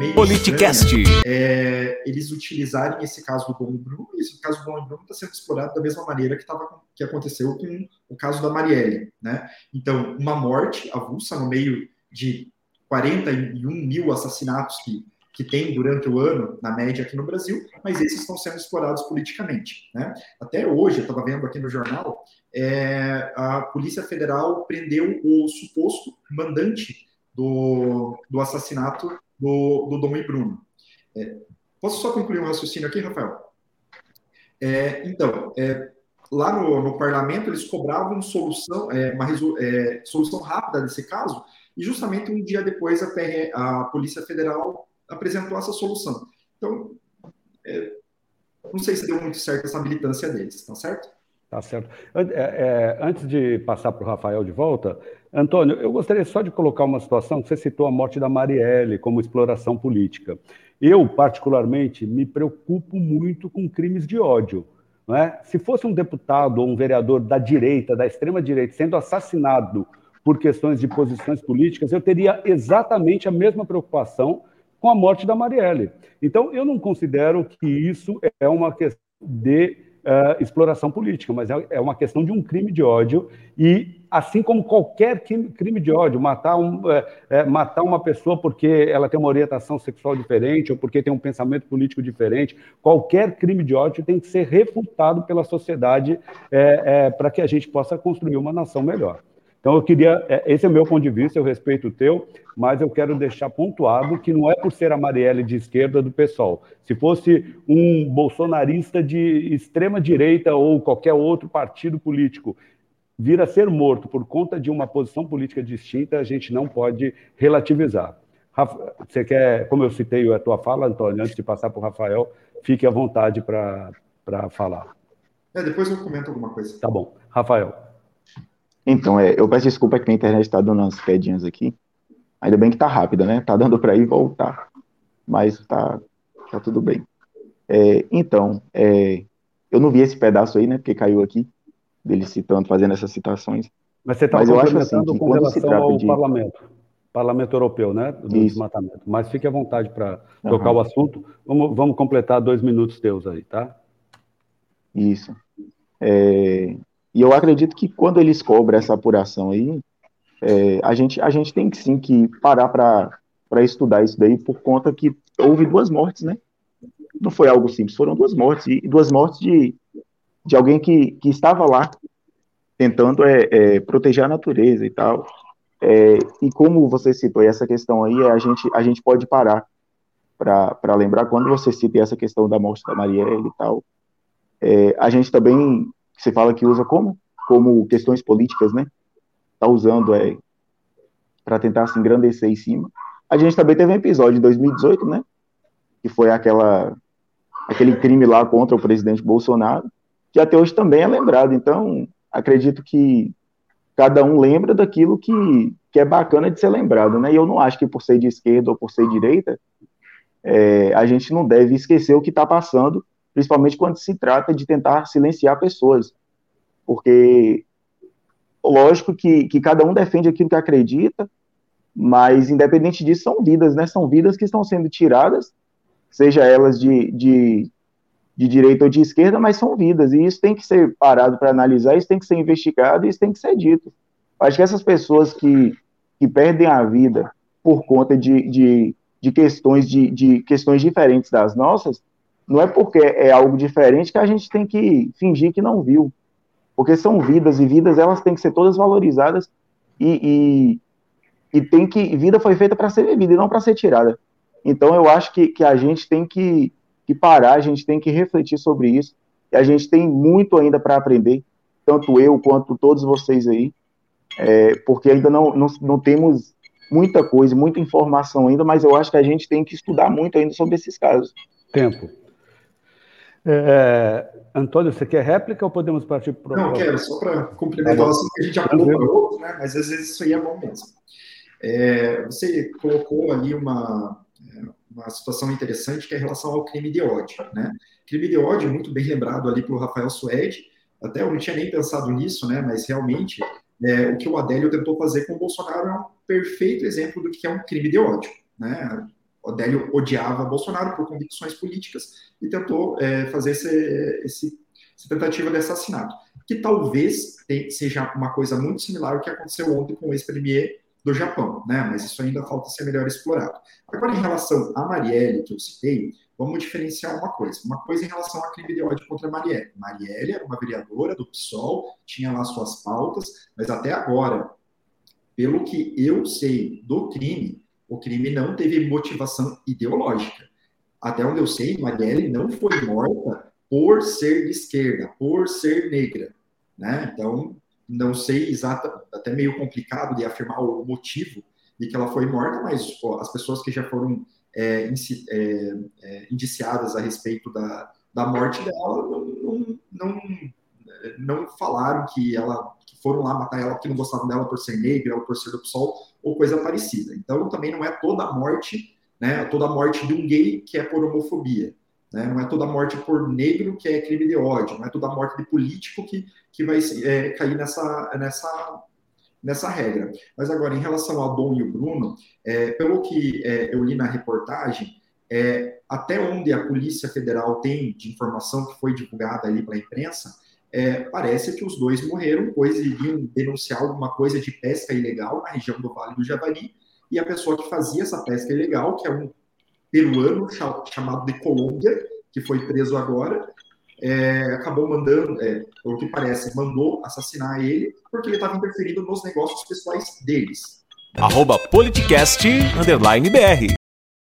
meio Politicast. É, eles utilizarem esse caso do Bom Bruno, e esse caso do Bom Bruno está sendo explorado da mesma maneira que, tava, que aconteceu com o caso da Marielle. Né? Então, uma morte avulsa no meio de 41 mil assassinatos que, que tem durante o ano, na média aqui no Brasil, mas esses estão sendo explorados politicamente. Né? Até hoje, eu estava vendo aqui no jornal, é, a Polícia Federal prendeu o suposto mandante do, do assassinato do, do Dom e Bruno. É, posso só concluir um raciocínio aqui, Rafael? É, então, é, lá no, no, parlamento eles cobravam solução, é, uma é, solução rápida desse caso, e justamente um dia depois a, PR, a Polícia Federal apresentou essa solução. Então, é, não sei se deu muito certo essa militância deles, tá certo? Tá certo. Antes de passar para o Rafael de volta, Antônio, eu gostaria só de colocar uma situação. Você citou a morte da Marielle como exploração política. Eu, particularmente, me preocupo muito com crimes de ódio. É? Se fosse um deputado ou um vereador da direita, da extrema-direita, sendo assassinado por questões de posições políticas, eu teria exatamente a mesma preocupação com a morte da Marielle. Então, eu não considero que isso é uma questão de uh, exploração política, mas é, é, uma questão de um crime de ódio e assim como qualquer crime de ódio, matar, um, é, matar uma pessoa porque ela tem uma orientação sexual diferente ou porque tem um pensamento político diferente, qualquer crime de ódio tem que ser refutado pela sociedade para que a gente possa construir uma nação melhor. Então, eu queria. É, esse é o meu ponto de vista, eu respeito o teu, mas eu quero deixar pontuado que não é por ser a Marielle de esquerda do PSOL. Se fosse um bolsonarista de extrema-direita ou qualquer outro partido político vir a ser morto por conta de uma posição política distinta, a gente não pode relativizar. Rafa, você quer, como eu citei a tua fala, Antônio, antes de passar para o Rafael, fique à vontade para falar. É, depois eu comento alguma coisa. Tá bom. Rafael. Então, é, eu peço desculpa que a internet está dando umas quedinhas aqui. Ainda bem que tá rápida, né? Tá dando para ir e voltar. Mas tá, tá tudo bem. É, então, é, eu não vi esse pedaço aí, né? Porque caiu aqui, dele citando, fazendo essas citações. Mas você está eu assim, com relação ao de... parlamento, parlamento europeu, né? Do Isso. desmatamento. Mas fique à vontade para uhum. tocar o assunto. Vamos, vamos completar dois minutos teus aí, tá? Isso. É, e eu acredito que quando eles cobram essa apuração aí, é, a, gente, a gente tem que sim que parar para estudar isso daí, por conta que houve duas mortes, né? Não foi algo simples, foram duas mortes, e duas mortes de, de alguém que, que estava lá tentando é, é, proteger a natureza e tal. É, e como você citou essa questão aí, a gente, a gente pode parar para lembrar, quando você cita essa questão da morte da Marielle e tal, é, a gente também você fala que usa como? Como questões políticas, né? Tá usando é, para tentar se engrandecer em cima. A gente também teve um episódio em 2018, né? Que foi aquela aquele crime lá contra o presidente Bolsonaro, que até hoje também é lembrado. Então, acredito que cada um lembra daquilo que, que é bacana de ser lembrado, né? E eu não acho que por ser de esquerda ou por ser direita, é, a gente não deve esquecer o que está passando principalmente quando se trata de tentar silenciar pessoas, porque lógico que, que cada um defende aquilo que acredita, mas independente disso são vidas, né? São vidas que estão sendo tiradas, seja elas de, de, de direita ou de esquerda, mas são vidas, e isso tem que ser parado para analisar, isso tem que ser investigado, isso tem que ser dito. Acho que essas pessoas que, que perdem a vida por conta de, de, de questões de, de questões diferentes das nossas, não é porque é algo diferente que a gente tem que fingir que não viu. Porque são vidas, e vidas elas têm que ser todas valorizadas e, e, e tem que. Vida foi feita para ser vivida e não para ser tirada. Então eu acho que, que a gente tem que, que parar, a gente tem que refletir sobre isso. E a gente tem muito ainda para aprender, tanto eu quanto todos vocês aí, é, porque ainda não, não, não temos muita coisa, muita informação ainda, mas eu acho que a gente tem que estudar muito ainda sobre esses casos. Tempo. É, é, Antônio, você quer réplica ou podemos partir para o. Não, quero, só para complementar o assunto que a gente já falou para outro, né? mas às vezes isso aí é bom mesmo. É, você colocou ali uma, é, uma situação interessante que é em relação ao crime de ódio. Né? Crime de ódio, muito bem lembrado ali pelo Rafael Suede, até eu não tinha nem pensado nisso, né? mas realmente é, o que o Adélio tentou fazer com o Bolsonaro é um perfeito exemplo do que é um crime de ódio. Né? Odélio odiava Bolsonaro por convicções políticas e tentou é, fazer esse, esse, essa tentativa de assassinato, que talvez seja uma coisa muito similar ao que aconteceu ontem com o ex-premier do Japão, né? Mas isso ainda falta ser melhor explorado. Agora, em relação a Marielle, que eu citei, vamos diferenciar uma coisa. Uma coisa em relação ao crime de ódio contra a Marielle. Marielle era uma vereadora do PSOL, tinha lá suas pautas, mas até agora, pelo que eu sei do crime, o crime não teve motivação ideológica. Até onde eu sei, Marielle não foi morta por ser de esquerda, por ser negra. Né? Então, não sei exata, até meio complicado de afirmar o motivo de que ela foi morta, mas pô, as pessoas que já foram é, é, é, indiciadas a respeito da, da morte dela não, não, não, não, falaram que ela foram lá matar ela porque não gostavam dela por ser negra ou por ser do PSOL ou coisa parecida. Então também não é toda a morte, né, toda a morte de um gay que é por homofobia. Né? Não é toda morte por negro que é crime de ódio, não é toda morte de político que, que vai é, cair nessa, nessa, nessa regra. Mas agora, em relação ao Dom e o Bruno, é, pelo que é, eu li na reportagem, é, até onde a Polícia Federal tem de informação que foi divulgada ali pela imprensa, é, parece que os dois morreram, pois iriam denunciar alguma coisa de pesca ilegal na região do Vale do Javari, e a pessoa que fazia essa pesca ilegal, que é um peruano chamado de Colômbia, que foi preso agora, é, acabou mandando, é, o que parece, mandou assassinar ele porque ele estava interferindo nos negócios pessoais deles. Arroba politicast, underline BR.